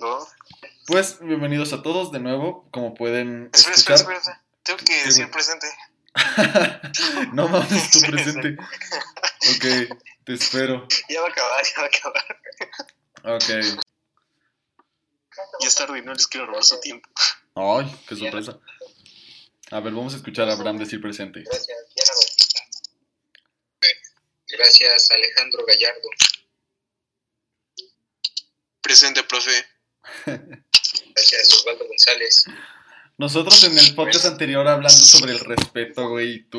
¿No? Pues bienvenidos a todos de nuevo, como pueden Espera, escuchar. espera, espera. Tengo que decir presente. no mames, tu presente. Ok, te espero. Ya va a acabar, ya va a acabar. Ok. Ya es tarde y no les quiero robar su tiempo. Ay, qué sorpresa. A ver, vamos a escuchar a Abraham decir presente. Gracias, Diana Bautista. Gracias, Alejandro Gallardo. Presente, profe. Gracias, Osvaldo González. Nosotros en el podcast anterior hablando sobre el respeto, güey, y tú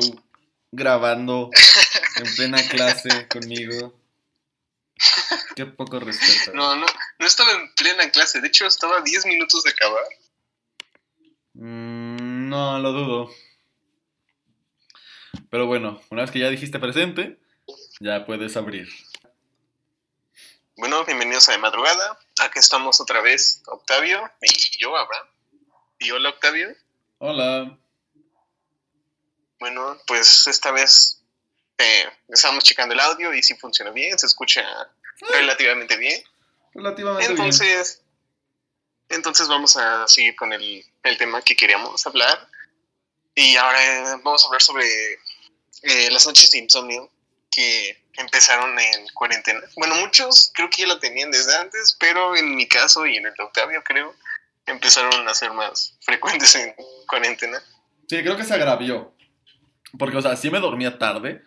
grabando en plena clase conmigo. Qué poco respeto. No, no, no estaba en plena clase. De hecho, estaba a 10 minutos de acabar. Mm, no, lo dudo. Pero bueno, una vez que ya dijiste presente, ya puedes abrir. Bueno, bienvenidos a De Madrugada. Aquí estamos otra vez, Octavio y yo, Abraham. Y hola, Octavio. Hola. Bueno, pues esta vez eh, estamos checando el audio y si funciona bien, se escucha relativamente bien. Relativamente bien. Entonces, entonces vamos a seguir con el, el tema que queríamos hablar. Y ahora vamos a hablar sobre eh, las noches de insomnio que empezaron en cuarentena. Bueno, muchos creo que ya lo tenían desde antes, pero en mi caso y en el de Octavio creo empezaron a ser más frecuentes en cuarentena. Sí, creo que se agravió. Porque, o sea, sí me dormía tarde.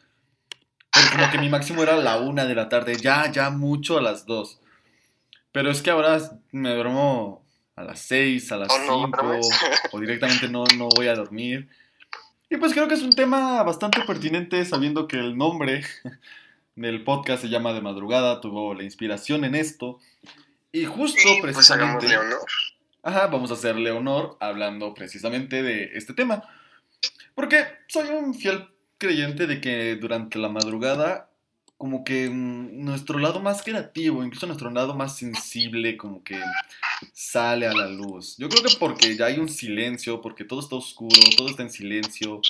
Pero como que mi máximo era la una de la tarde. Ya, ya mucho a las dos. Pero es que ahora me duermo a las seis, a las Oh, cinco. o directamente no, no voy a dormir. Y pues creo que es un tema bastante pertinente sabiendo que el nombre del podcast se llama De Madrugada. Tuvo la inspiración en esto. Y justo Y pues precisamente... hagámosle honor. Ajá, vamos a hacerle honor hablando precisamente de este tema. Porque soy un fiel creyente de que durante la madrugada, como que mm, nuestro lado más creativo, incluso nuestro lado más sensible, como que sale a la luz. Yo creo que porque ya hay un silencio, porque todo está oscuro, todo está en silencio,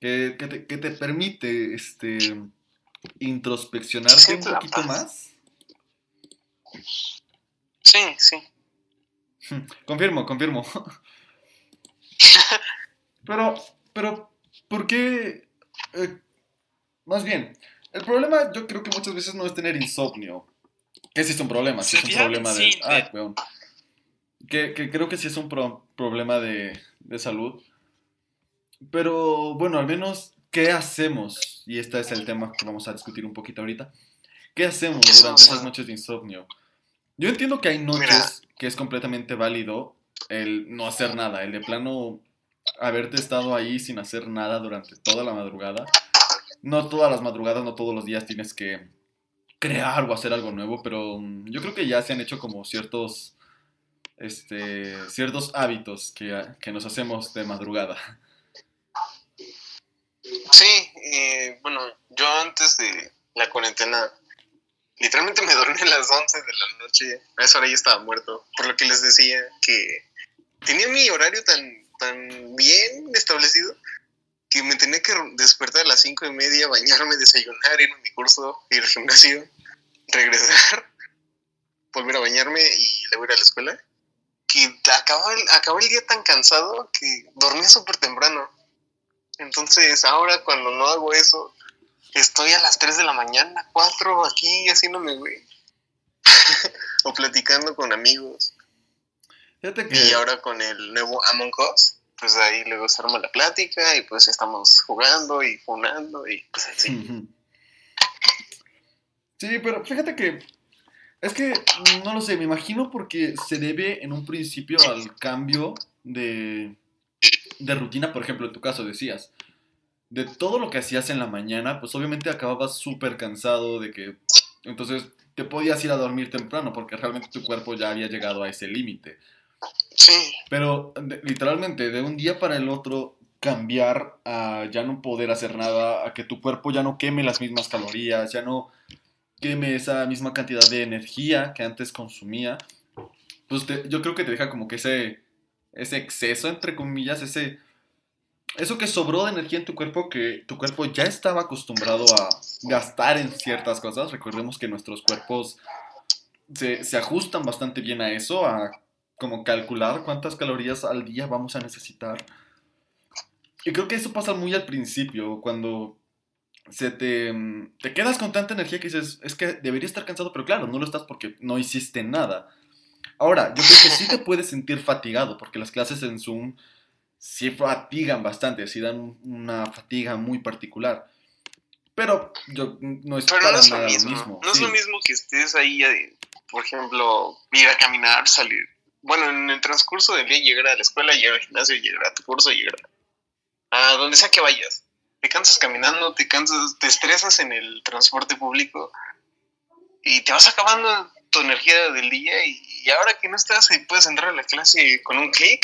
que, que te, que te permite este, introspeccionarte un poquito paz. más. Sí, sí. Confirmo, confirmo. pero, pero, ¿por qué? eh, más bien, el problema yo creo que muchas veces no es tener insomnio. Que sí es un problema, sí es un problema de... sí, Ay, weón. Que, que creo que sí es un pro- problema de, de salud. Pero, bueno, al menos, ¿qué hacemos? Y este es el tema que vamos a discutir un poquito ahorita. ¿Qué hacemos durante esas noches de insomnio? Yo entiendo que hay noches que es completamente válido el no hacer nada, el de plano haberte estado ahí sin hacer nada durante toda la madrugada. No todas las madrugadas, no todos los días tienes que crear o hacer algo nuevo, pero mm, yo creo que ya se han hecho como ciertos, este, ciertos hábitos que, que nos hacemos de madrugada. Sí, eh, bueno, yo antes de la cuarentena, literalmente me dormí a las 11 de la noche. A esa hora ya estaba muerto. Por lo que les decía que tenía mi horario tan, tan bien establecido que me tenía que despertar a las 5 y media, bañarme, desayunar, ir a mi curso, ir al gimnasio, regresar, volver a bañarme y luego ir a la escuela. Que acababa el, acabó el día tan cansado que dormía súper temprano. Entonces, ahora cuando no hago eso, estoy a las 3 de la mañana, 4 aquí haciéndome güey. o platicando con amigos. Fíjate que... Y ahora con el nuevo Among Us, pues ahí luego se arma la plática y pues estamos jugando y funando y pues así. Sí, pero fíjate que es que no lo sé, me imagino porque se debe en un principio al cambio de, de rutina, por ejemplo, en tu caso decías, de todo lo que hacías en la mañana, pues obviamente acababas súper cansado de que entonces te podías ir a dormir temprano porque realmente tu cuerpo ya había llegado a ese límite. Sí, Pero de- literalmente, de un día para el otro, cambiar a ya no poder hacer nada, a que tu cuerpo ya no queme las mismas calorías, ya no queme esa misma cantidad de energía que antes consumía, pues te- yo creo que te deja como que ese, ese exceso, entre comillas, ese, eso que sobró de energía en tu cuerpo, que tu cuerpo ya estaba acostumbrado a gastar en ciertas cosas. Recordemos que nuestros cuerpos se, se ajustan bastante bien a eso, a como calcular cuántas calorías al día vamos a necesitar. Y creo que eso pasa muy al principio, cuando se te, te quedas con tanta energía que dices, es que debería estar cansado, pero claro, no lo estás porque no hiciste nada. Ahora, yo creo que sí te puedes sentir fatigado, porque las clases en Zoom sí fatigan bastante, sí dan una fatiga muy particular. Pero yo no es Pero para no es lo mismo. No es lo mismo que estés ahí, eh, por ejemplo, ir a caminar, salir. Bueno, en el transcurso del día llegar a la escuela, llegar al gimnasio, llegar a tu curso, llegar a donde sea que vayas. Te cansas caminando, te cansas, te estresas en el transporte público y te vas acabando tu energía del día y, y ahora que no estás y puedes entrar a la clase con un clic,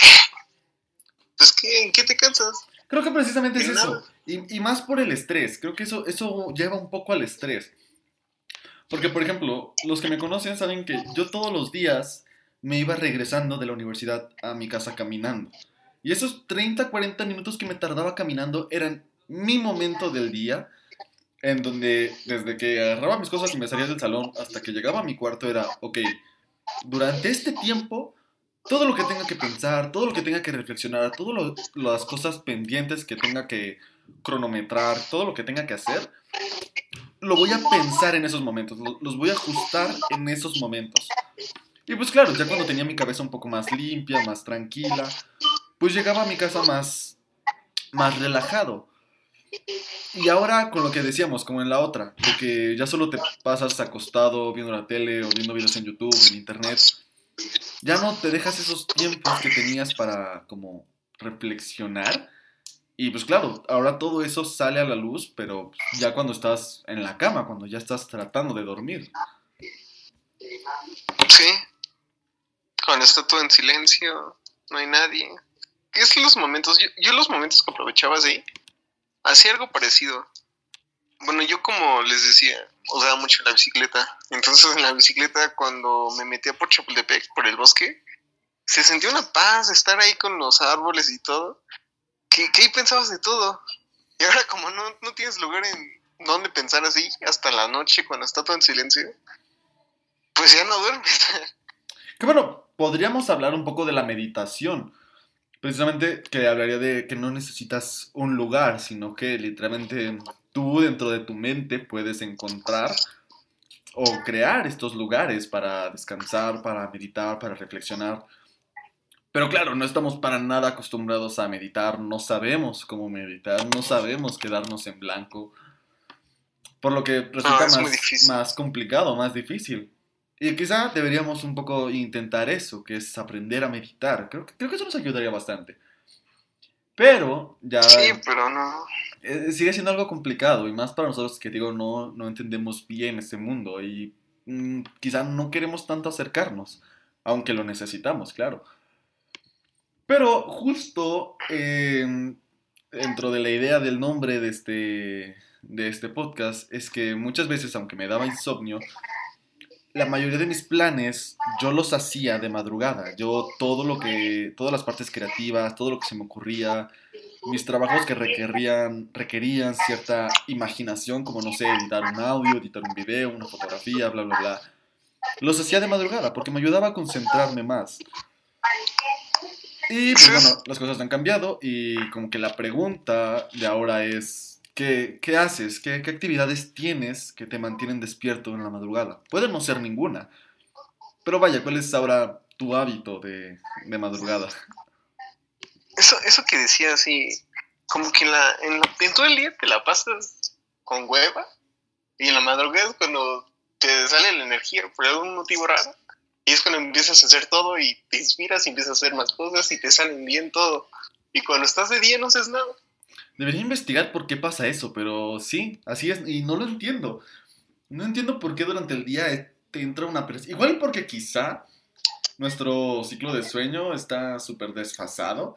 pues ¿qué? ¿en qué te cansas? Creo que precisamente es En eso. nada. Y, y más por el estrés. Creo que eso, eso lleva un poco al estrés. Porque, por ejemplo, los que me conocen saben que yo todos los días me iba regresando de la universidad a mi casa caminando. Y esos 30, 40 minutos que me tardaba caminando eran mi momento del día en donde desde que agarraba mis cosas y me salía del salón hasta que llegaba a mi cuarto era, ok, durante este tiempo, todo lo que tenga que pensar, todo lo que tenga que reflexionar, todas las cosas pendientes que tenga que cronometrar, todo lo que tenga que hacer, lo voy a pensar en esos momentos, lo- los voy a ajustar en esos momentos. Y pues claro, ya cuando tenía mi cabeza un poco más limpia, más tranquila, pues llegaba a mi casa más, más relajado. Y ahora con lo que decíamos, como en la otra, de que ya solo te pasas acostado viendo la tele o viendo videos en YouTube, en internet, ya no te dejas esos tiempos que tenías para como reflexionar. Y pues claro, ahora todo eso sale a la luz, pero ya cuando estás en la cama, cuando ya estás tratando de dormir. Sí. Cuando está todo en silencio, no hay nadie. ¿Qué es los momentos? Yo, los momentos que aprovechaba así, hacía algo parecido. Bueno, yo como les decía, usaba mucho la bicicleta. Entonces en la bicicleta cuando me metía por Chapultepec, por el bosque, se sentía una paz estar ahí con los árboles y todo. Que, que ahí pensabas de todo. Y ahora como no, no tienes lugar en donde pensar así, hasta la noche cuando está todo en silencio, pues ya no duermes. Que bueno, podríamos hablar un poco de la meditación. Precisamente que hablaría de que no necesitas un lugar, sino que literalmente tú dentro de tu mente puedes encontrar o crear estos lugares para descansar, para meditar, para reflexionar. Pero claro, no estamos para nada acostumbrados a meditar, no sabemos cómo meditar, no sabemos quedarnos en blanco. Por lo que resulta más, difícil. más complicado, más difícil. Y quizá deberíamos un poco intentar eso, que es aprender a meditar. Creo, que- creo que eso nos ayudaría bastante. Pero ya Sí, pero no. eh, sigue siendo algo complicado y más para nosotros que digo no, no entendemos bien este mundo y mm, quizá no queremos tanto acercarnos, aunque lo necesitamos, claro. Pero justo eh, dentro de la idea del nombre de este, de este podcast es que muchas veces, aunque me daba insomnio, la mayoría de mis planes yo los hacía de madrugada. Yo todo lo que, todas las partes creativas, todo lo que se me ocurría, mis trabajos que requerían, requerían cierta imaginación, como no sé, editar un audio, editar un video, una fotografía, bla, bla, bla. Los hacía de madrugada porque me ayudaba a concentrarme más. Y pues bueno, las cosas han cambiado y como que la pregunta de ahora es, ¿qué, haces? ¿Qué, ¿Qué actividades tienes que te mantienen despierto en la madrugada? Puede no ser ninguna. Pero vaya, ¿cuál es ahora tu hábito de, de madrugada? Eso, eso que decía así, como que en, la, en, la- en todo el día te la pasas con hueva y en la madrugada es cuando te sale la energía por algún motivo raro. Y es cuando empiezas a hacer todo y te inspiras y empiezas a hacer más cosas y te salen bien todo. Y cuando estás de día no haces nada. Debería investigar por qué pasa eso, pero sí, así es, y no lo entiendo. No entiendo por qué durante el día te entra una presión. Igual porque quizá nuestro ciclo de sueño está súper desfasado.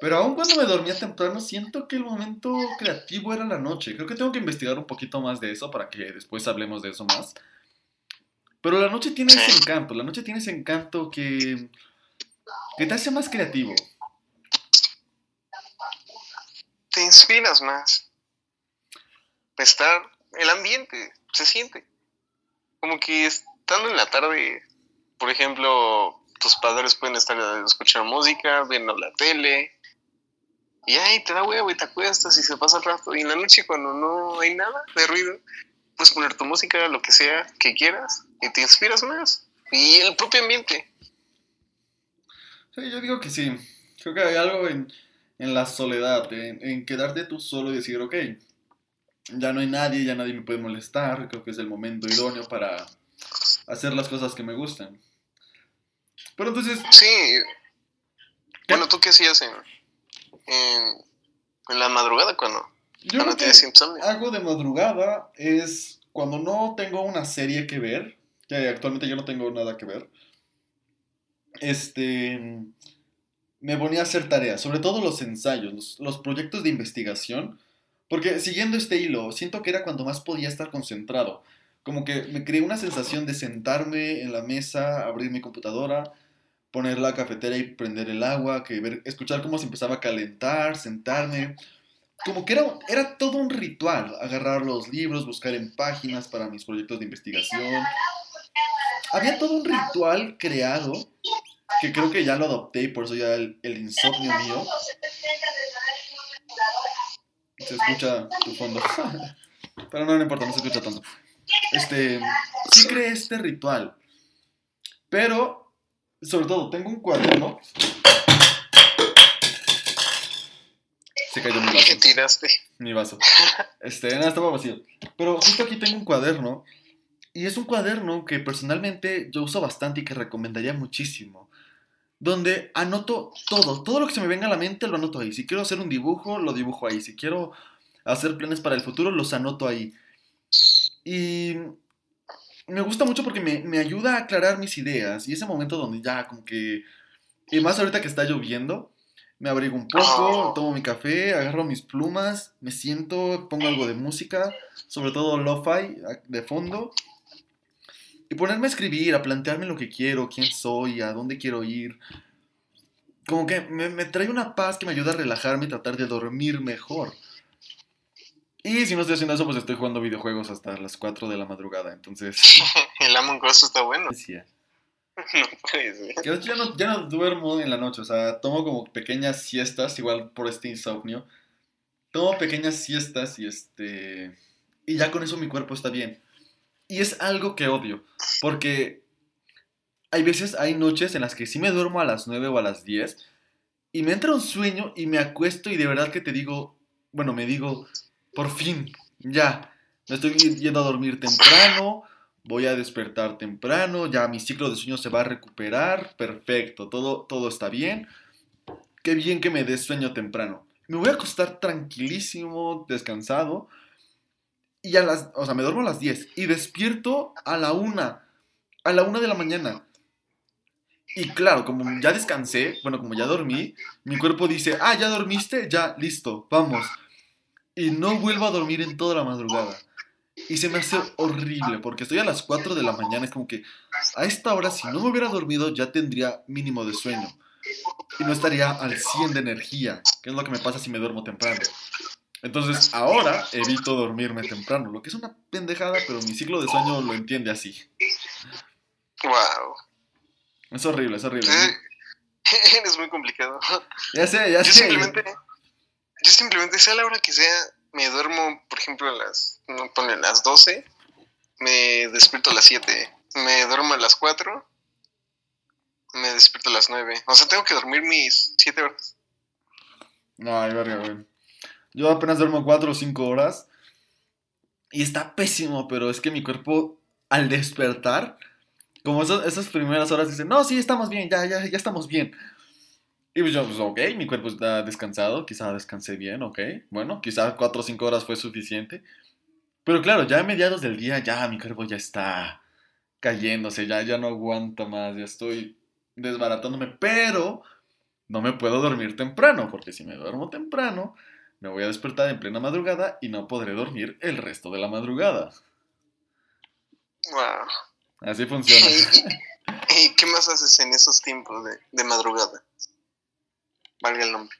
Pero aun cuando me dormía temprano, siento que el momento creativo era la noche. Creo que tengo que investigar un poquito más de eso para que después hablemos de eso más. Pero la noche tiene ese encanto, la noche tiene ese encanto que, que te hace más creativo. Te inspiras más. Estar, el ambiente se siente. Como que es- estando en la tarde, por ejemplo, tus padres pueden estar escuchando música, viendo la tele, y ahí te da huevo y te acuestas y se pasa el rato. Y en la noche, cuando no hay nada de ruido, puedes poner tu música, lo que sea que quieras, y te inspiras más. Y el propio ambiente. Yo digo que sí. Creo que hay algo en, en la soledad, en, en quedarte tú solo y decir, ok, ya no hay nadie, ya nadie me puede molestar, creo que es el momento idóneo para hacer las cosas que me gustan. Pero entonces, Sí. Bueno, ¿tú qué hacías en, en, en la madrugada cuando, yo cuando lo que tienes insomnio? hago de madrugada es cuando no tengo una serie que ver, que actualmente yo no tengo nada que ver, este, me ponía a hacer tareas, sobre todo los ensayos, los, proyectos de investigación, porque siguiendo este hilo, siento que era cuando más podía estar concentrado. Como que me creé una sensación de sentarme en la mesa, abrir mi computadora, poner la cafetera y prender el agua, que ver, escuchar cómo se empezaba a calentar, sentarme. Como que era, era todo un ritual, agarrar los libros, buscar en páginas para mis proyectos de investigación. Había todo un ritual creado, que creo que ya lo adopté y por eso ya el, el insomnio mío se escucha tu fondo. Pero no, no importa, no se escucha tanto. Este, sí creé este ritual. Pero, sobre todo, tengo un cuaderno. Se cayó mi vaso. ¿Qué tiraste? Mi vaso. Este, nada, estaba vacío. Pero justo aquí tengo un cuaderno. Y es un cuaderno que personalmente yo uso bastante y que recomendaría muchísimo. Donde anoto todo, todo lo que se me venga a la mente lo anoto ahí. Si quiero hacer un dibujo, lo dibujo ahí. Si quiero hacer planes para el futuro, los anoto ahí. Y me gusta mucho porque me, me ayuda a aclarar mis ideas. Y ese momento donde ya como que... Y más ahorita que está lloviendo, me abrigo un poco, tomo mi café, agarro mis plumas, me siento, pongo algo de música, sobre todo lo-fi de fondo. Y ponerme a escribir, a plantearme lo que quiero, quién soy, a dónde quiero ir. Como que me, me trae una paz que me ayuda a relajarme y tratar de dormir mejor. Y si no estoy haciendo eso, pues estoy jugando videojuegos hasta las 4 de la madrugada. Entonces, El Among Us está bueno. No puede ser. Que ya no, ya no duermo en la noche, o sea, tomo como pequeñas siestas, igual por este insomnio. Tomo pequeñas siestas y este. Y ya con eso mi cuerpo está bien. Y es algo que odio, porque hay veces, hay noches en las que sí me duermo a las 9 o a las 10 y me entra un sueño y me acuesto y de verdad que te digo, bueno, me digo, por fin, ya, me estoy yendo a dormir temprano, voy a despertar temprano, ya mi ciclo de sueño se va a recuperar, perfecto, todo, todo está bien. Qué bien que me des sueño temprano. Me voy a acostar tranquilísimo, descansado. Y a las, o sea, me duermo a las 10 y despierto a la 1, a la 1 de la mañana. Y claro, como ya descansé, bueno, como ya dormí, mi cuerpo dice, ah, ya dormiste, ya, listo, vamos. Y no vuelvo a dormir en toda la madrugada. Y se me hace horrible, porque estoy a las 4 de la mañana, es como que a esta hora, si no me hubiera dormido, ya tendría mínimo de sueño. Y no estaría al 100 de energía, que es lo que me pasa si me duermo temprano. Entonces, ahora evito dormirme temprano, lo que es una pendejada, pero mi ciclo de sueño lo entiende así. Wow. Es horrible, es horrible. Eh, Eres muy complicado. Ya sé, ya Yo sé. simplemente, yo simplemente, sea la hora que sea, me duermo, por ejemplo, a las, no pone las 12, me despierto a las 7, me duermo a las 4, me despierto a las 9. O sea, tengo que dormir mis 7 horas. Ay, verga, güey. Yo apenas duermo 4 o 5 horas. Y está pésimo, pero es que mi cuerpo, al despertar, como esas, esas primeras horas, dice, no, sí, estamos bien, ya, ya, ya estamos bien. Y pues yo, pues ok, mi cuerpo está descansado, quizá descansé bien, ok. Bueno, quizá 4 o 5 horas fue suficiente. Pero claro, ya a mediados del día, ya mi cuerpo ya está cayéndose, ya, ya no aguanta más, ya estoy desbaratándome, pero no me puedo dormir temprano, porque si me duermo temprano, me voy a despertar en plena madrugada y no podré dormir el resto de la madrugada. Wow. Así funciona. ¿Y, y qué más haces en esos tiempos de, de madrugada? Valga el nombre.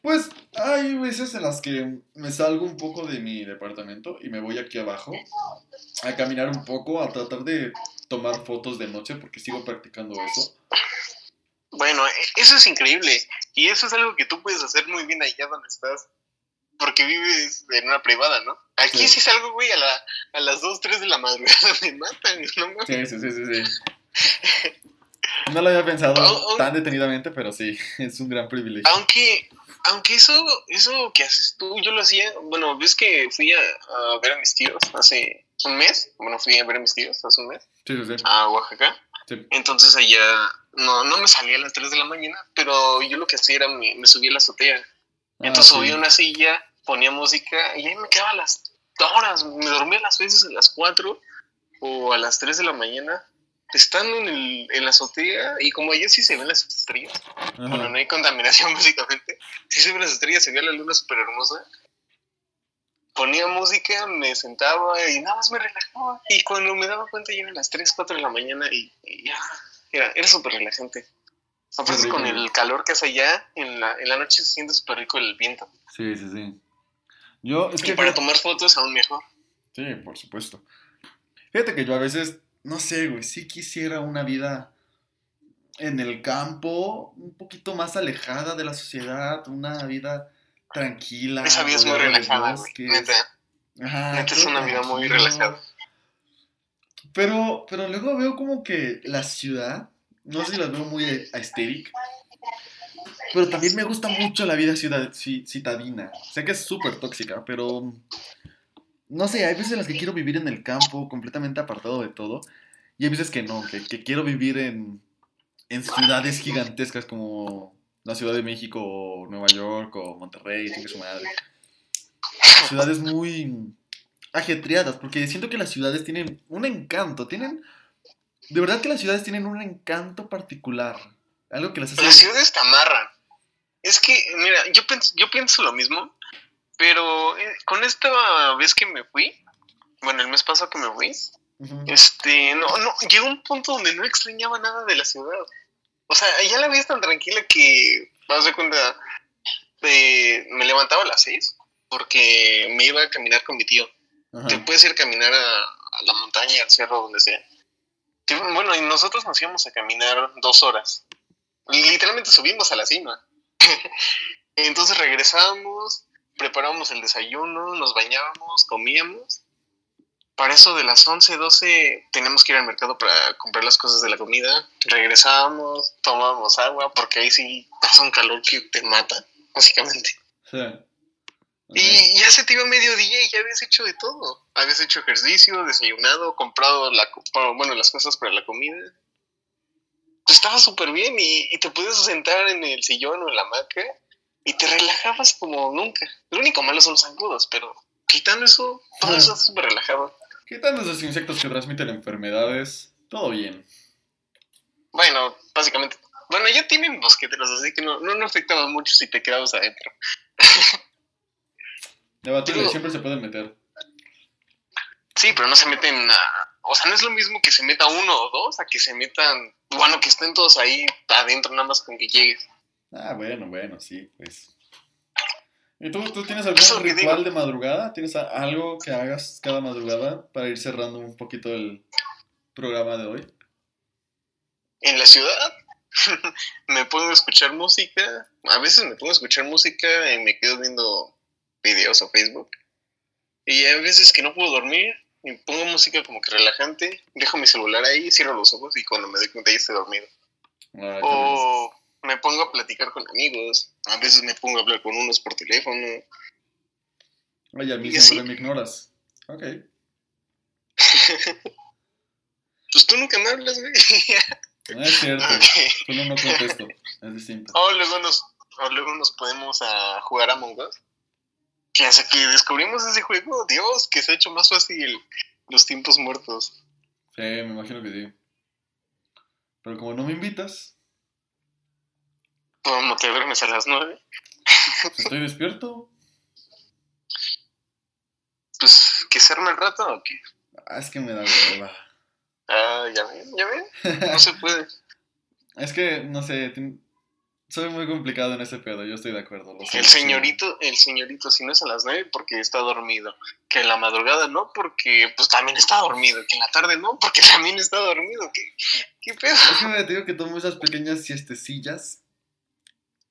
Pues hay veces en las que me salgo un poco de mi departamento y me voy aquí abajo a caminar un poco, a tratar de tomar fotos de noche porque sigo practicando eso. Bueno, e- eso es increíble. Y eso es algo que tú puedes hacer muy bien allá donde estás. Porque vives en una privada, ¿no? Aquí Sí. salgo, güey, a, la, a las 2, 3 de la madrugada me matan, ¿no? mames? Sí, sí, sí, sí, sí. No lo había pensado tan detenidamente, pero sí, es un gran privilegio. Aunque, aunque eso, eso que haces tú, yo lo hacía. Bueno, ves que fui a, a ver a mis tíos hace un mes. Bueno, fui a ver a mis tíos hace un mes Sí, sí, sí. a Oaxaca. Entonces allá no, no me salía a las 3 de la mañana, pero yo lo que hacía era me, me subía a la azotea. Ah, Entonces sí. subía a una silla, ponía música y ahí me quedaba las horas. Me dormía las veces a las 4 o a las 3 de la mañana, estando en, el, en la azotea. Y como allá sí se ven las estrellas, Ajá. bueno, no hay contaminación básicamente, sí se ven las estrellas, se ve la luna súper hermosa. Ponía música, me sentaba y nada más me relajaba. Y cuando me daba cuenta ya eran las 3, 4 de la mañana y, y ya, era, era súper relajante. Aparte rico, con el calor que hace allá, en la, en la noche se siente súper rico el viento. Sí, sí, sí. Yo, es Y que. para tomar fotos aún mejor. Sí, por supuesto. Fíjate que yo a veces, no sé, güey, sí quisiera una vida en el campo, un poquito más alejada de la sociedad, una vida tranquila. Esa vida es muy relajada, güey. Neta. Ajá, Neta es una vida muy relajada. Pero, pero luego veo como que la ciudad, no sé si las veo muy aesthetic, pero también me gusta mucho la vida ciudad, ci- citadina. Sé que es súper tóxica, pero no sé, hay veces en las que quiero vivir en el campo, completamente apartado de todo, y hay veces que no, que, que quiero vivir en, en ciudades gigantescas como la Ciudad de México, o Nueva York, o Monterrey, chingue su madre. Ciudades muy ajetreadas, porque siento que las ciudades tienen un encanto, tienen... De verdad que las ciudades tienen un encanto particular, algo que las hace... Las ciudades te amarran. Es que, mira, yo pienso, yo pienso lo mismo, pero eh, con esta vez que me fui, bueno, el mes pasado que me fui, este, no, no, llegó un punto donde no extrañaba nada de la ciudad. O sea, ya la vida es tan tranquila que, vas de cuenta, eh, me levantaba a las seis porque me iba a caminar con mi tío. Te puedes ir a caminar a, a la montaña, al cerro, donde sea. Bueno, y nosotros nos íbamos a caminar dos horas. Literalmente subimos a la cima. Entonces regresábamos, preparábamos el desayuno, nos bañábamos, comíamos. Para eso de las 11, 12 teníamos que ir al mercado para comprar las cosas de la comida. Regresábamos, tomábamos agua, porque ahí sí pasa un calor que te mata, básicamente. Sí. Y ya se te iba mediodía y ya habías hecho de todo. Habías hecho ejercicio, desayunado, comprado la, bueno, las cosas para la comida. Tú estabas súper bien y, y te podías sentar en el sillón o en la hamaca y te relajabas como nunca. Lo único malo son los zancudos, pero quitando eso, todo eso es súper relajado. Quitando esos insectos que transmiten enfermedades, todo bien. Bueno, básicamente. Bueno, ya tienen mosqueteros, así que no, no, no afectaba mucho si te quedabas adentro. Debatible, siempre se pueden meter. Sí, pero no se meten a... O sea, no es lo mismo que se meta uno o dos a que se metan... Bueno, que estén todos ahí adentro nada más con que llegues. Ah, bueno, bueno, sí, pues. ¿Y tú, tú tienes algún ritual de madrugada? ¿Tienes algo que hagas cada madrugada para ir cerrando un poquito el programa de hoy? En la ciudad me pongo a escuchar música. A veces me pongo a escuchar música y me quedo viendo videos o Facebook. Y hay veces que no puedo dormir y pongo música como que relajante. Dejo mi celular ahí, cierro los ojos y cuando me doy cuenta ya estoy dormido. Ah, O me pongo a platicar con amigos. A veces me pongo a hablar con unos por teléfono. Oye, a mí y así. siempre me ignoras. Ok. Pues tú nunca me hablas, güey. No es cierto. Ok. Solo no contesto. Es distinto. O luego nos, o luego nos podemos a jugar a Among Us. Que hace que descubrimos ese juego, Dios, que se ha hecho más fácil los tiempos muertos. Sí, me imagino que sí. Pero como no me invitas, Como te duermes a las nueve, pues estoy despierto. pues que se arme el rato o qué. Ah, es que me da hueva. Ah, ya ven, ya ven, no se puede. Es que, no sé, ten- Soy muy complicado en ese pedo, yo estoy de acuerdo. lo El señorito, el señorito, si no es a las nueve, porque está dormido. Que en la madrugada no, porque pues también está dormido. Que en la tarde no, porque también está dormido. ¿Qué, qué pedo? Es que me digo que tomo esas pequeñas siestecillas.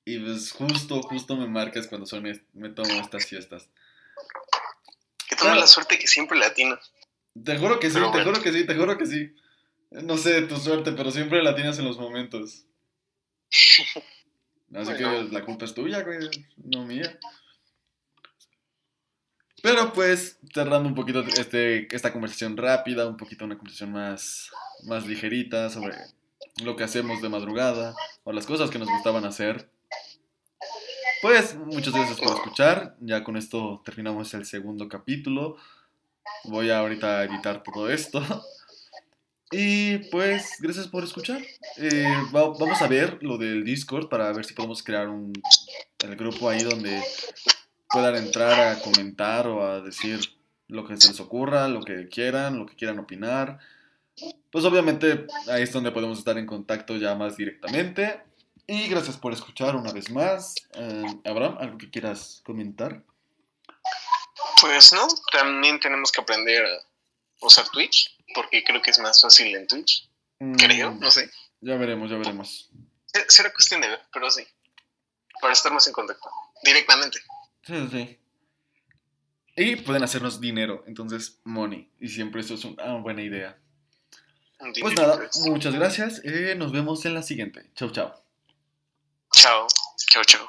Y pues justo, justo me marcas cuando son me tomo estas siestas. Que Claro. la suerte que siempre latino. Te juro que sí, Pero te bueno. juro que sí, te juro que sí. No sé tu suerte, pero siempre la tienes en los momentos. Así que la culpa es tuya, güey, no mía. Pero pues, cerrando un poquito este, esta conversación rápida, un poquito una conversación más, más ligerita sobre lo que hacemos de madrugada o las cosas que nos gustaban hacer. Pues, muchas gracias por escuchar. Ya con esto terminamos el segundo capítulo. Voy a ahorita a editar todo esto. Y pues, gracias por escuchar. Eh, va- vamos a ver lo del Discord para ver si podemos crear un el grupo ahí donde puedan entrar a comentar o a decir lo que se les ocurra, lo que quieran, lo que quieran opinar. Pues obviamente ahí es donde podemos estar en contacto ya más directamente. Y gracias por escuchar una vez más. Eh, Abraham, ¿algo que quieras comentar? Pues no, también tenemos que aprender a usar Twitch, porque creo que es más fácil en Twitch. Creo, Mm, no sé. Ya veremos, ya veremos. Se- Será cuestión de ver, pero sí. Para estar más en contacto. Directamente. Sí, sí, sí. Y pueden hacernos dinero, entonces money. Y siempre eso es una buena idea. Pues nada, muchas gracias. eh, nos vemos en la siguiente. Chau, chau. Chao. Chao, chao.